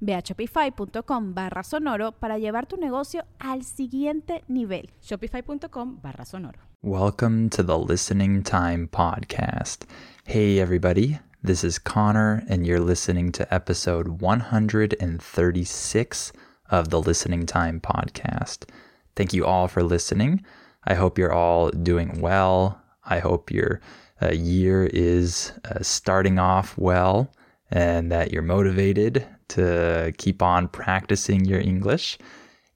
Ve a shopify.com barra sonoro para llevar tu negocio al siguiente nivel. Shopify.com barra sonoro. Welcome to the Listening Time Podcast. Hey, everybody. This is Connor, and you're listening to episode 136 of the Listening Time Podcast. Thank you all for listening. I hope you're all doing well. I hope your uh, year is uh, starting off well and that you're motivated to keep on practicing your English.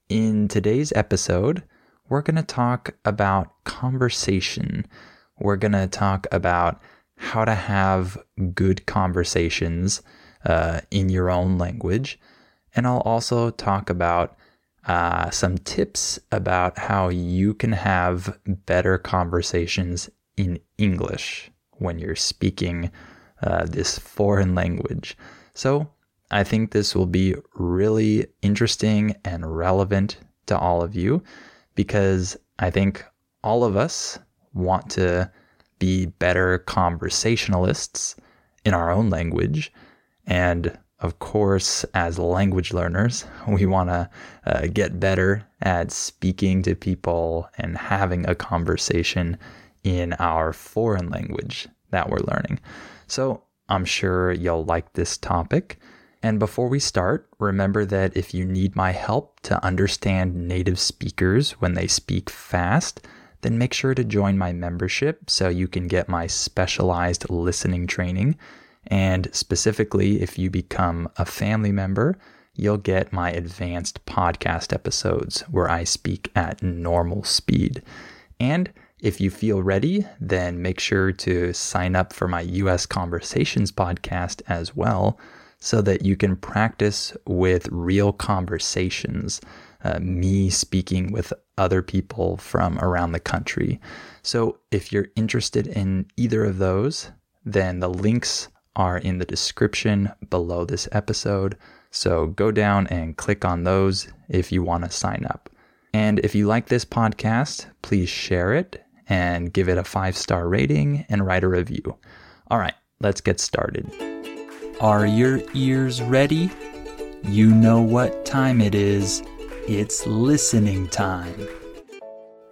In today's episode, we're going to talk about conversation. We're going to talk about how to have good conversations uh, in your own language. And I'll also talk about uh, some tips about how you can have better conversations in English when you're speaking uh, this foreign language. So I think this will be really interesting and relevant to all of you because I think all of us want to be better conversationalists in our own language. And of course, as language learners, we want to uh, get better at speaking to people and having a conversation in our foreign language that we're learning. So I'm sure you'll like this topic. And before we start, remember that if you need my help to understand native speakers when they speak fast, then make sure to join my membership so you can get my specialized listening training. And specifically, if you become a family member, you'll get my advanced podcast episodes where I speak at normal speed. And if you feel ready, then make sure to sign up for my US Conversations podcast as well so that you can practice with real conversations, uh, me speaking with other people from around the country. So if you're interested in either of those, then the links are in the description below this episode. So go down and click on those if you want to sign up. And if you like this podcast, please share it and give it a five star rating and write a review. All right, let's get started. Are your ears ready? You know what time it is. It's listening time.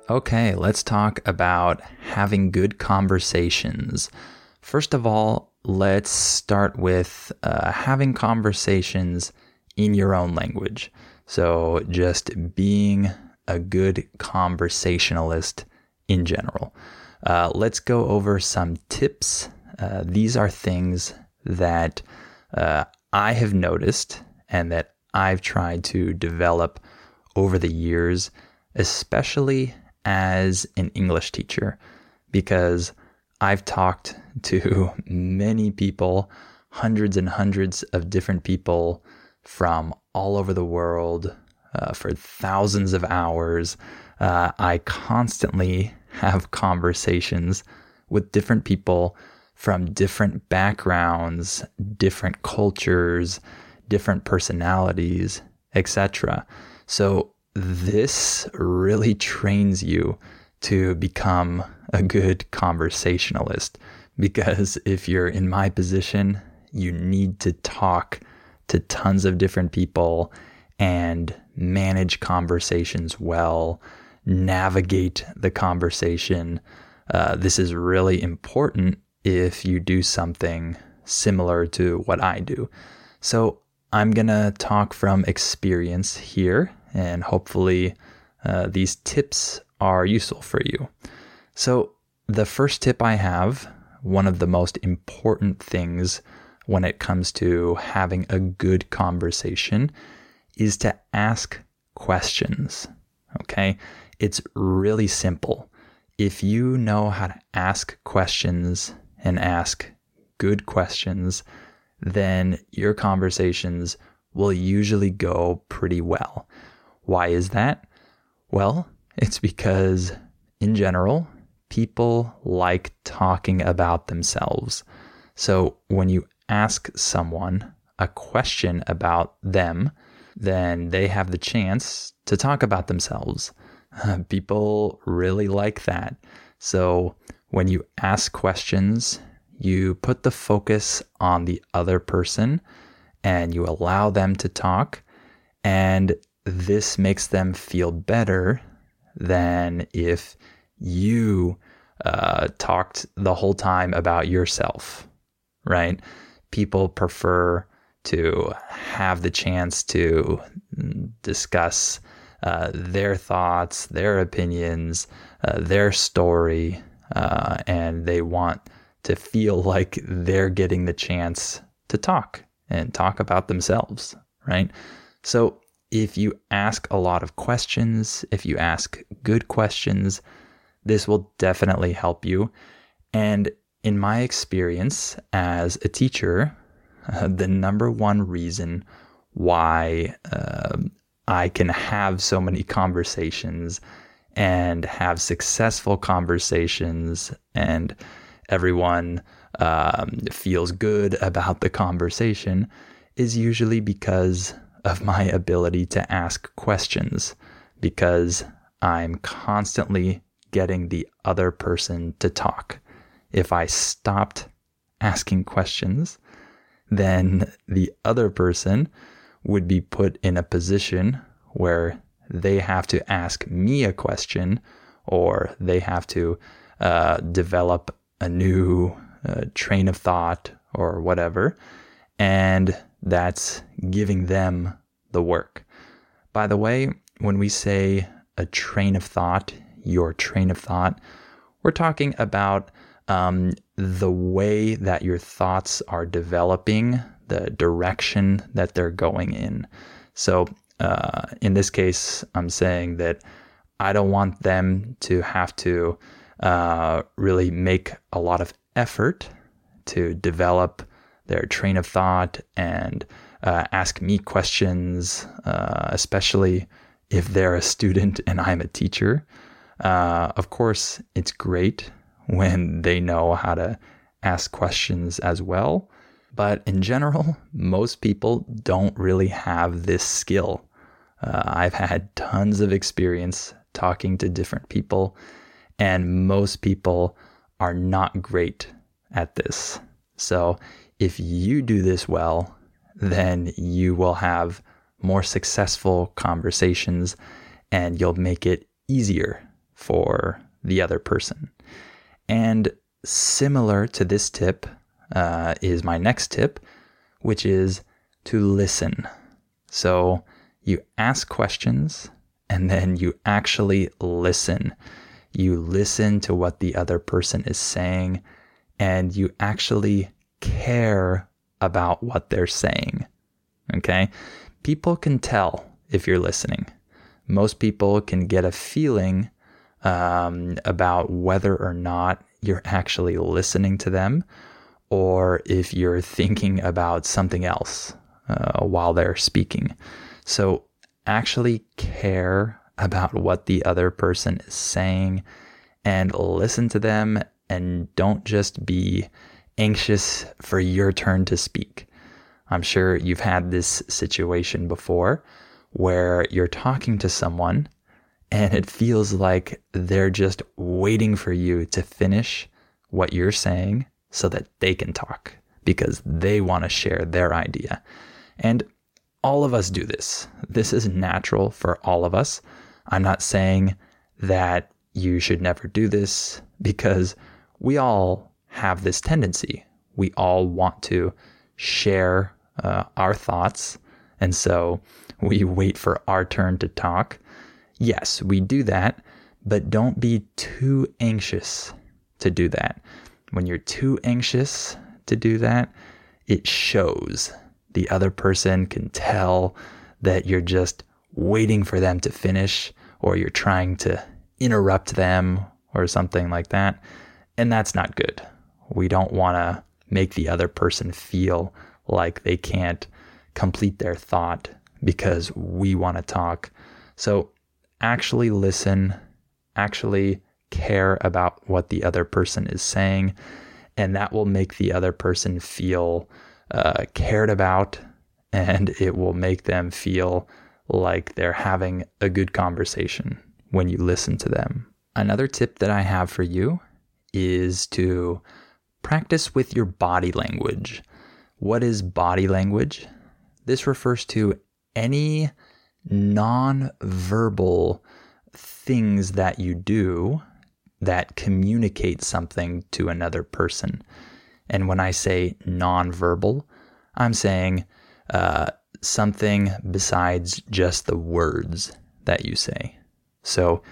Okay, let's talk about having good conversations. First of all, let's start with uh, having conversations in your own language. So, just being a good conversationalist in general. Uh, let's go over some tips. Uh, these are things that uh, I have noticed and that I've tried to develop over the years, especially as an English teacher, because I've talked to many people, hundreds and hundreds of different people from all over the world uh, for thousands of hours. Uh, I constantly have conversations with different people from different backgrounds, different cultures, different personalities, etc. So this really trains you to become a good conversationalist because if you're in my position, you need to talk to tons of different people and manage conversations well, navigate the conversation. Uh, this is really important if you do something similar to what I do. So I'm to talk from experience here, and hopefully, uh, these tips are useful for you. So, the first tip I have, one of the most important things when it comes to having a good conversation, is to ask questions. Okay? It's really simple. If you know how to ask questions and ask good questions, then your conversations will usually go pretty well. Why is that? Well, it's because in general, people like talking about themselves. So when you ask someone a question about them, then they have the chance to talk about themselves. People really like that. So when you ask questions, you put the focus on the other person and you allow them to talk. And this makes them feel better than if you uh, talked the whole time about yourself, right? People prefer to have the chance to discuss uh, their thoughts, their opinions, uh, their story, uh, and they want to feel like they're getting the chance to talk and talk about themselves, right? So if you ask a lot of questions, if you ask good questions, this will definitely help you. And in my experience as a teacher, uh, the number one reason why uh, I can have so many conversations and have successful conversations, and everyone um, feels good about the conversation is usually because of my ability to ask questions, because I'm constantly getting the other person to talk. If I stopped asking questions, then the other person would be put in a position where they have to ask me a question or they have to uh, develop a new uh, train of thought or whatever. And that's giving them the work. By the way, when we say a train of thought, your train of thought, we're talking about um, the way that your thoughts are developing, the direction that they're going in. So, uh, in this case, I'm saying that I don't want them to have to uh, really make a lot of effort to develop their train of thought and uh, ask me questions, uh, especially if they're a student and I'm a teacher. Uh, of course, it's great when they know how to ask questions as well. But in general, most people don't really have this skill. Uh, I've had tons of experience talking to different people, and most people are not great at this. So, if you do this well, then you will have more successful conversations and you'll make it easier for the other person. And similar to this tip uh, is my next tip, which is to listen. So you ask questions and then you actually listen. You listen to what the other person is saying and you actually care about what they're saying. Okay? People can tell if you're listening. Most people can get a feeling um, about whether or not you're actually listening to them or if you're thinking about something else uh, while they're speaking. So actually care about what the other person is saying and listen to them and don't just be anxious for your turn to speak. I'm sure you've had this situation before where you're talking to someone and it feels like they're just waiting for you to finish what you're saying so that they can talk because they want to share their idea. And all of us do this. This is natural for all of us. I'm not saying that you should never do this because we all have this tendency. We all want to share uh, our thoughts. And so we wait for our turn to talk. Yes, we do that, but don't be too anxious to do that. When you're too anxious to do that, it shows. The other person can tell that you're just waiting for them to finish or you're trying to interrupt them or something like that. And that's not good. We don't want to make the other person feel like they can't complete their thought because we want to talk. So actually listen, actually care about what the other person is saying, and that will make the other person feel uh, cared about and it will make them feel like they're having a good conversation when you listen to them. Another tip that I have for you is to practice with your body language. What is body language? This refers to any non-verbal things that you do that communicate something to another person. And when I say non-verbal, I'm saying uh, something besides just the words that you say. So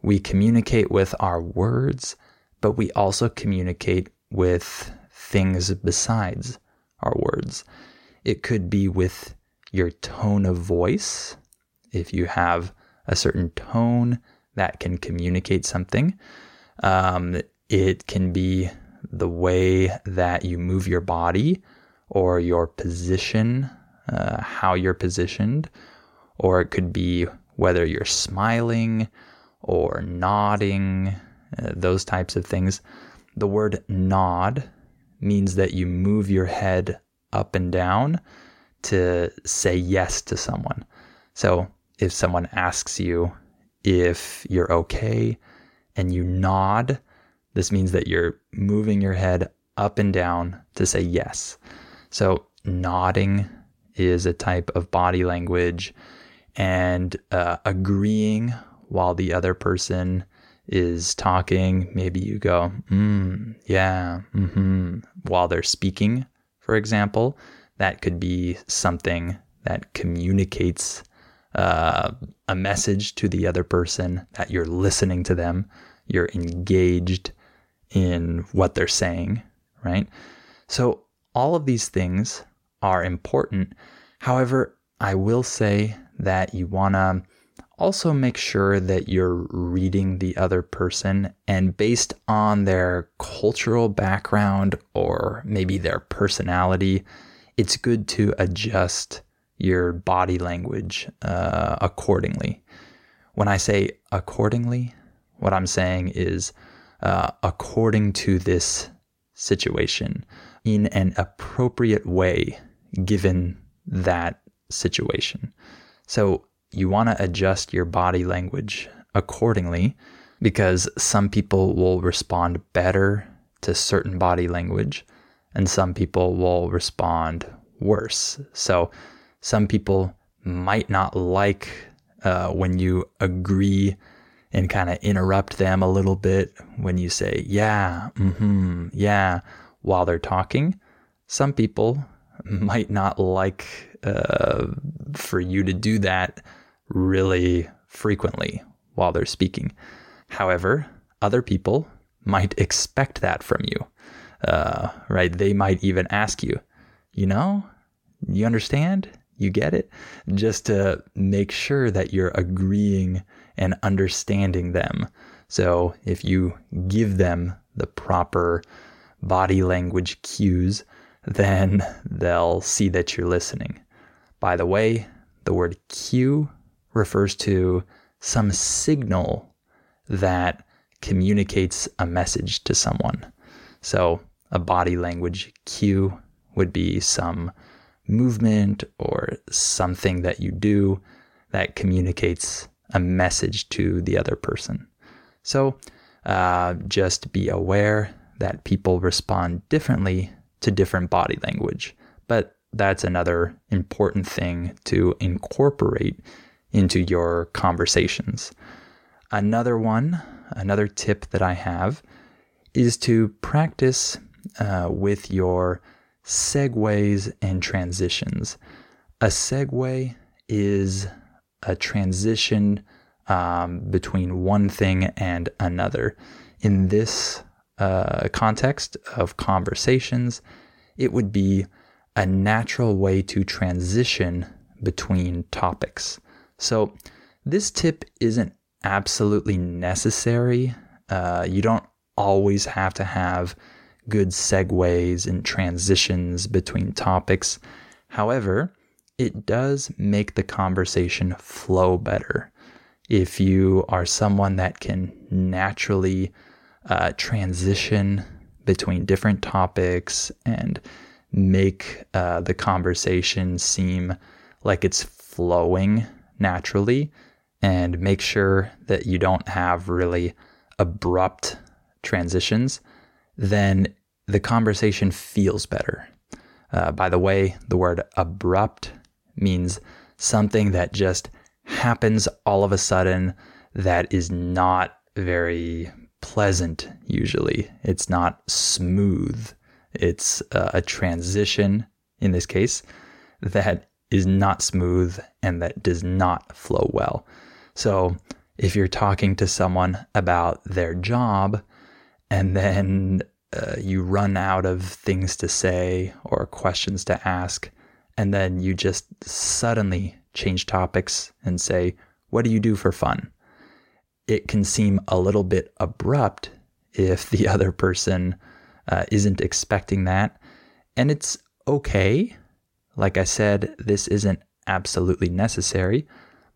we communicate with our words, but we also communicate with things besides our words. It could be with your tone of voice. If you have a certain tone that can communicate something, um, it can be the way that you move your body or your position, uh, how you're positioned, or it could be whether you're smiling or nodding, uh, those types of things. The word nod means that you move your head up and down to say yes to someone. So if someone asks you if you're okay and you nod, this means that you're moving your head up and down to say yes. So nodding is a type of body language and uh, agreeing while the other person is talking. Maybe you go, mm, yeah, mm-hmm, while they're speaking, for example. That could be something that communicates uh, a message to the other person that you're listening to them, you're engaged in what they're saying, right? So, all of these things are important. However, I will say that you want to also make sure that you're reading the other person and based on their cultural background or maybe their personality, it's good to adjust your body language uh, accordingly. When I say accordingly, what I'm saying is uh, according to this situation in an appropriate way given that situation. So you want to adjust your body language accordingly because some people will respond better to certain body language and some people will respond worse. So some people might not like uh, when you agree and kind of interrupt them a little bit when you say, yeah, mm-hmm, yeah, while they're talking. Some people might not like uh, for you to do that really frequently while they're speaking. However, other people might expect that from you, uh, right? They might even ask you, you know, you understand? You get it? Just to make sure that you're agreeing and understanding them. So if you give them the proper body language cues, then they'll see that you're listening. By the way, the word cue refers to some signal that communicates a message to someone. So, a body language cue would be some movement or something that you do that communicates a message to the other person. So, uh, just be aware that people respond differently to different body language. But that's another important thing to incorporate into your conversations. Another one, another tip that I have is to practice uh, with your segues and transitions. A segue is a transition um, between one thing and another. In this uh, context of conversations, it would be a natural way to transition between topics. So, this tip isn't absolutely necessary. Uh, you don't always have to have good segues and transitions between topics. However, it does make the conversation flow better. If you are someone that can naturally uh, transition between different topics and make uh, the conversation seem like it's flowing naturally, and make sure that you don't have really abrupt transitions, then the conversation feels better. Uh, by the way, the word abrupt means something that just happens all of a sudden that is not very pleasant, usually. It's not smooth. It's uh, a transition, in this case, that is not smooth and that does not flow well. So, if you're talking to someone about their job and then uh, you run out of things to say or questions to ask, and then you just suddenly change topics and say, What do you do for fun? It can seem a little bit abrupt if the other person uh, isn't expecting that. And it's okay. Like I said, this isn't absolutely necessary,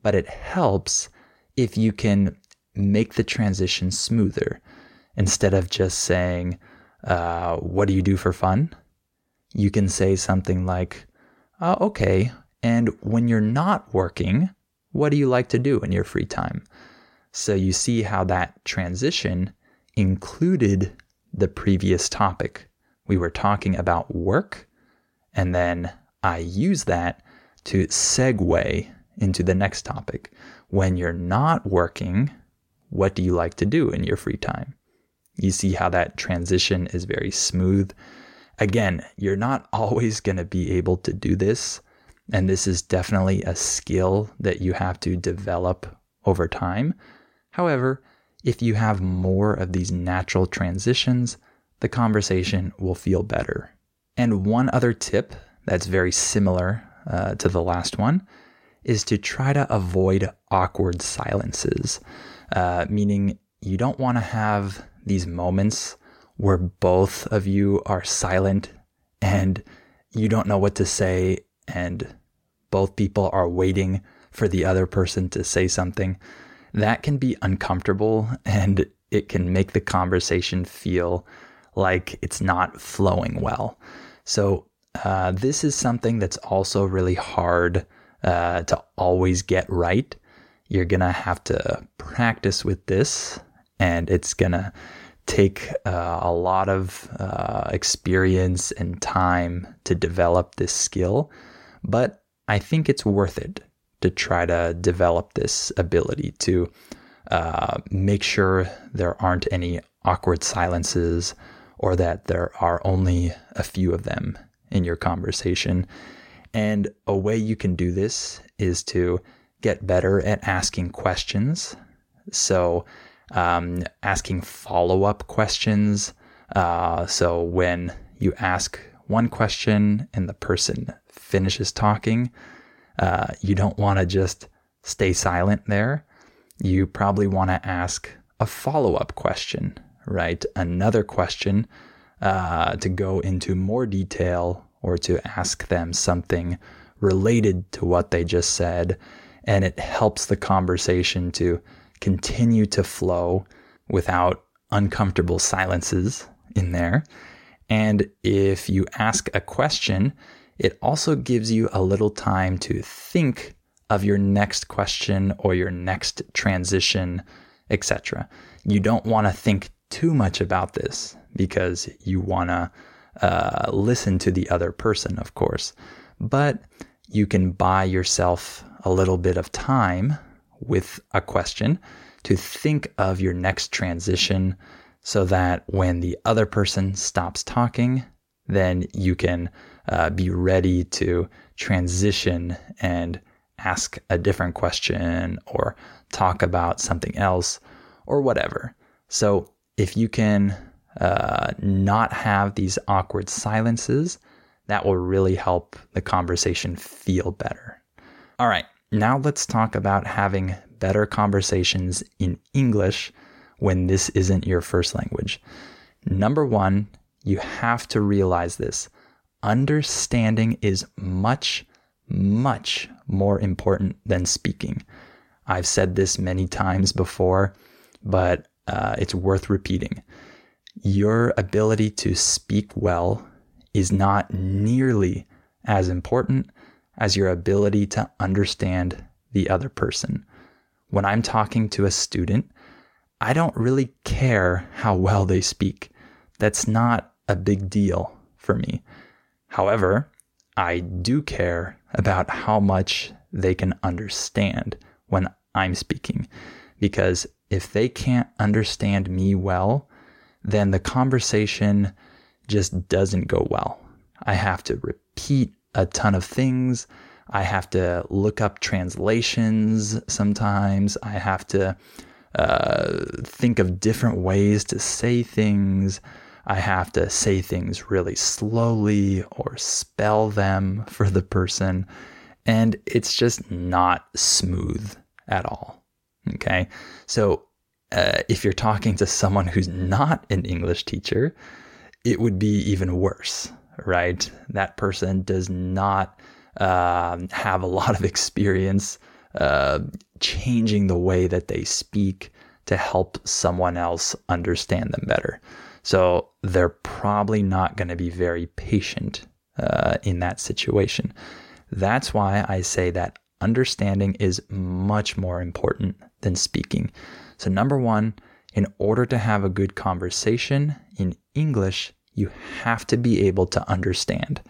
but it helps if you can make the transition smoother instead of just saying, uh, What do you do for fun? You can say something like, oh, Okay, and when you're not working, what do you like to do in your free time? So you see how that transition included the previous topic. We were talking about work, and then I use that to segue into the next topic. When you're not working, what do you like to do in your free time? You see how that transition is very smooth. Again, you're not always going to be able to do this. And this is definitely a skill that you have to develop over time. However, if you have more of these natural transitions, the conversation will feel better. And one other tip that's very similar uh, to the last one is to try to avoid awkward silences, uh, meaning you don't want to have these moments where both of you are silent and you don't know what to say and both people are waiting for the other person to say something. That can be uncomfortable and it can make the conversation feel like it's not flowing well. So, uh, this is something that's also really hard uh, to always get right. You're going to have to practice with this, and it's going to take uh, a lot of uh, experience and time to develop this skill. But I think it's worth it to try to develop this ability to uh, make sure there aren't any awkward silences or that there are only a few of them in your conversation. And a way you can do this is to get better at asking questions. So, um, asking follow up questions. Uh, so, when you ask one question and the person finishes talking, uh, you don't want to just stay silent there. You probably want to ask a follow up question right? Another question uh, to go into more detail or to ask them something related to what they just said. And it helps the conversation to continue to flow without uncomfortable silences in there. And if you ask a question, it also gives you a little time to think of your next question or your next transition, etc. You don't want to think too much about this because you want to uh, listen to the other person, of course. But you can buy yourself a little bit of time with a question to think of your next transition so that when the other person stops talking, then you can uh, be ready to transition and ask a different question or talk about something else or whatever. So if you can uh, not have these awkward silences, that will really help the conversation feel better. All right, now let's talk about having better conversations in English when this isn't your first language. Number one, you have to realize this understanding is much, much more important than speaking. I've said this many times before, but uh, it's worth repeating. Your ability to speak well is not nearly as important as your ability to understand the other person. When I'm talking to a student, I don't really care how well they speak. That's not a big deal for me. However, I do care about how much they can understand when I'm speaking. Because if they can't understand me well, then the conversation just doesn't go well. I have to repeat a ton of things. I have to look up translations sometimes. I have to uh, think of different ways to say things. I have to say things really slowly or spell them for the person. And it's just not smooth at all. Okay. So uh, if you're talking to someone who's not an English teacher, it would be even worse, right? That person does not um, have a lot of experience uh, changing the way that they speak to help someone else understand them better. So they're probably not going to be very patient uh, in that situation. That's why I say that understanding is much more important than speaking. So, number one, in order to have a good conversation in English, you have to be able to understand.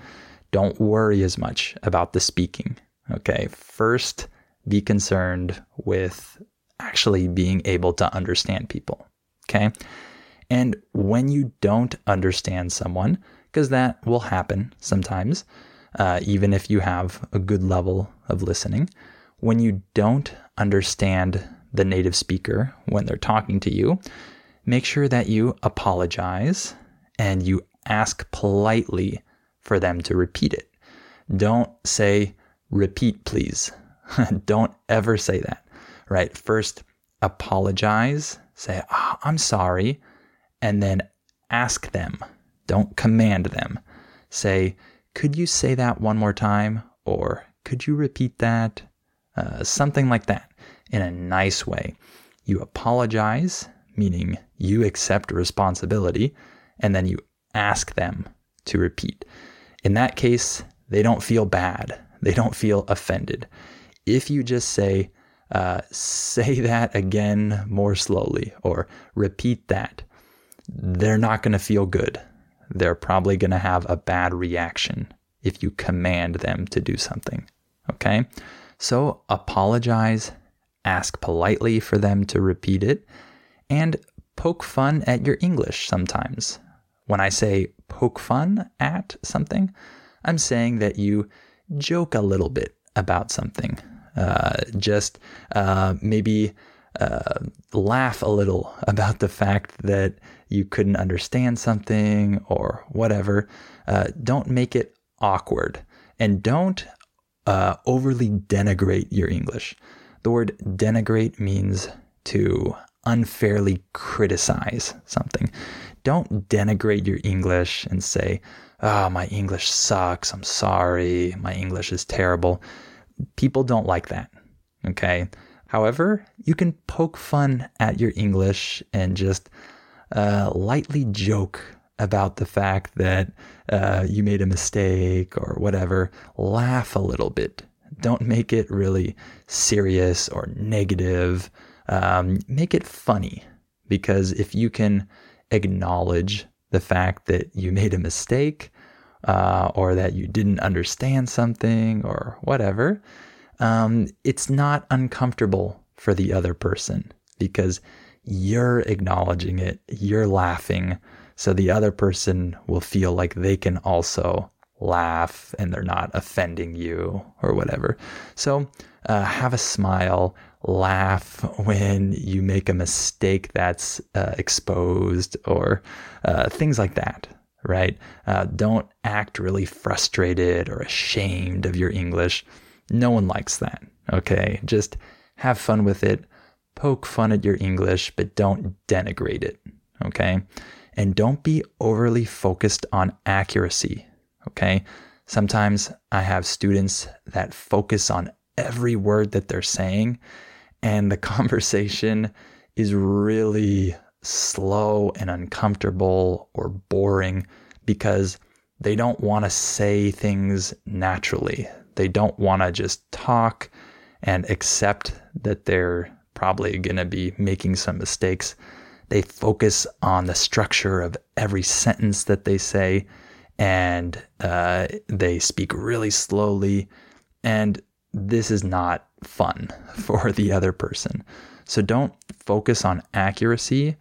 Don't worry as much about the speaking. Okay. First, be concerned with actually being able to understand people. Okay. And when you don't understand someone, because that will happen sometimes, uh, even if you have a good level of listening, when you don't understand the native speaker when they're talking to you, make sure that you apologize and you ask politely for them to repeat it. Don't say, repeat, please. Don't ever say that, right? First, apologize, say, oh, I'm sorry, and then ask them. Don't command them. Say, could you say that one more time? Or could you repeat that? Uh, something like that in a nice way. You apologize, meaning you accept responsibility, and then you ask them to repeat. In that case, they don't feel bad, they don't feel offended. If you just say, uh, say that again more slowly or repeat that, they're not going to feel good. They're probably going to have a bad reaction if you command them to do something. Okay? So apologize ask politely for them to repeat it, and poke fun at your English sometimes. When I say poke fun at something, I'm saying that you joke a little bit about something. Uh, just uh, maybe uh, laugh a little about the fact that you couldn't understand something or whatever. Uh, don't make it awkward and don't uh, overly denigrate your English. The word denigrate means to unfairly criticize something. Don't denigrate your English and say, oh, my English sucks. I'm sorry. My English is terrible. People don't like that. Okay. However, you can poke fun at your English and just uh, lightly joke about the fact that uh, you made a mistake or whatever. Laugh a little bit don't make it really serious or negative. Um, make it funny because if you can acknowledge the fact that you made a mistake uh, or that you didn't understand something or whatever, um, it's not uncomfortable for the other person because you're acknowledging it, you're laughing. So the other person will feel like they can also laugh and they're not offending you or whatever. So uh, have a smile, laugh when you make a mistake that's uh, exposed or uh, things like that, right? Uh, don't act really frustrated or ashamed of your English. No one likes that, okay? Just have fun with it, poke fun at your English, but don't denigrate it, okay? And don't be overly focused on accuracy, okay? Sometimes I have students that focus on every word that they're saying, and the conversation is really slow and uncomfortable or boring because they don't want to say things naturally. They don't want to just talk and accept that they're probably going to be making some mistakes. They focus on the structure of every sentence that they say and uh, they speak really slowly. And this is not fun for the other person. So don't focus on accuracy.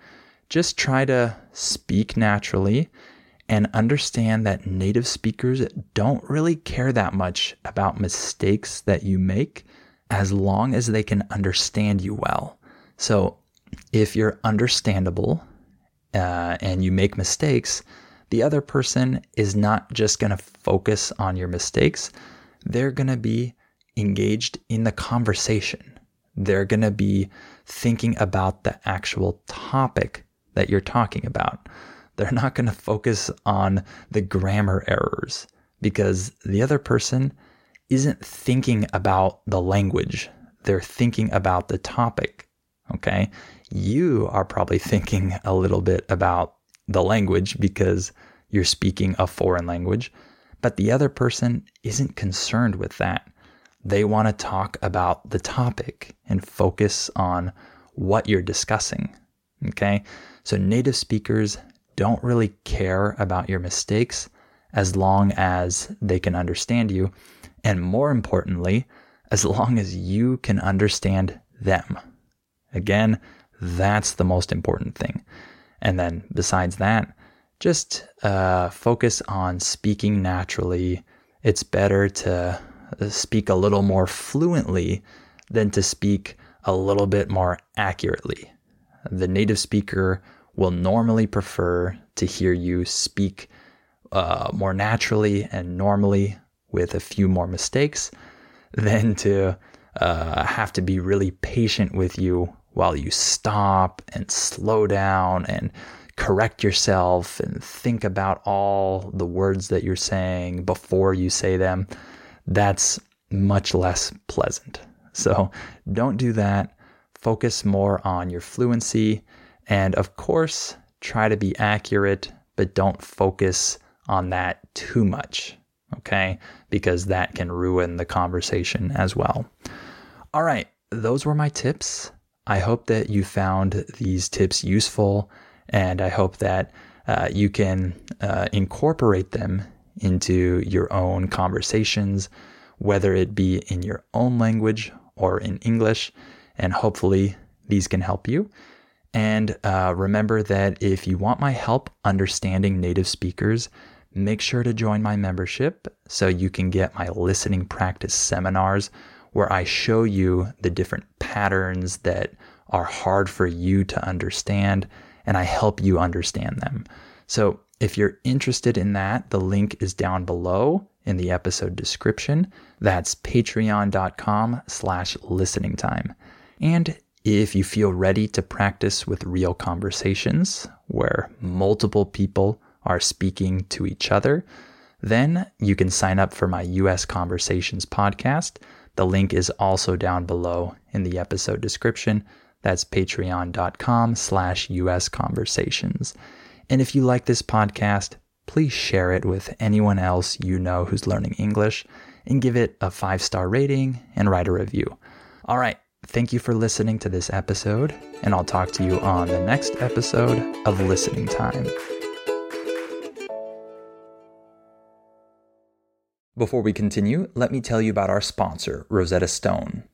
Just try to speak naturally and understand that native speakers don't really care that much about mistakes that you make as long as they can understand you well. So if you're understandable uh, and you make mistakes, the other person is not just going to focus on your mistakes, they're going to be engaged in the conversation. They're going to be thinking about the actual topic that you're talking about. They're not going to focus on the grammar errors because the other person isn't thinking about the language. They're thinking about the topic. Okay. You are probably thinking a little bit about the language because you're speaking a foreign language, but the other person isn't concerned with that. They want to talk about the topic and focus on what you're discussing. Okay. So native speakers don't really care about your mistakes as long as they can understand you. And more importantly, as long as you can understand them. Again, that's the most important thing. And then besides that, just uh, focus on speaking naturally. It's better to speak a little more fluently than to speak a little bit more accurately. The native speaker will normally prefer to hear you speak uh, more naturally and normally with a few more mistakes than to uh, have to be really patient with you while you stop and slow down and correct yourself and think about all the words that you're saying before you say them that's much less pleasant. So don't do that. Focus more on your fluency. And of course, try to be accurate, but don't focus on that too much. Okay. Because that can ruin the conversation as well. All right. Those were my tips. I hope that you found these tips useful and I hope that uh, you can uh, incorporate them into your own conversations, whether it be in your own language or in English. And hopefully, these can help you. And uh, remember that if you want my help understanding native speakers, make sure to join my membership so you can get my listening practice seminars where I show you the different patterns that are hard for you to understand and I help you understand them. So if you're interested in that, the link is down below in the episode description. That's patreon.com slash listening time. And if you feel ready to practice with real conversations where multiple people are speaking to each other, then you can sign up for my US Conversations podcast. The link is also down below in the episode description. That's patreon.com slash US Conversations. And if you like this podcast, please share it with anyone else you know who's learning English and give it a five star rating and write a review. All right. Thank you for listening to this episode, and I'll talk to you on the next episode of Listening Time. Before we continue, let me tell you about our sponsor, Rosetta Stone.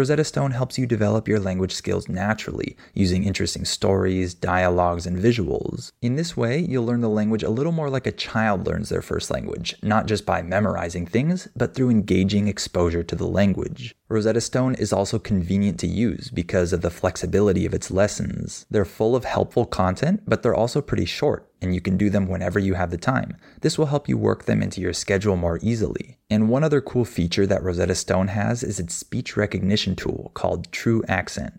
Rosetta Stone helps you develop your language skills naturally, using interesting stories, dialogues, and visuals. In this way, you'll learn the language a little more like a child learns their first language, not just by memorizing things, but through engaging exposure to the language. Rosetta Stone is also convenient to use because of the flexibility of its lessons. They're full of helpful content, but they're also pretty short and you can do them whenever you have the time. This will help you work them into your schedule more easily. And one other cool feature that Rosetta Stone has is its speech recognition tool called TruAccent.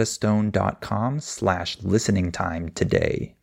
rosettastone.com slash listening time today.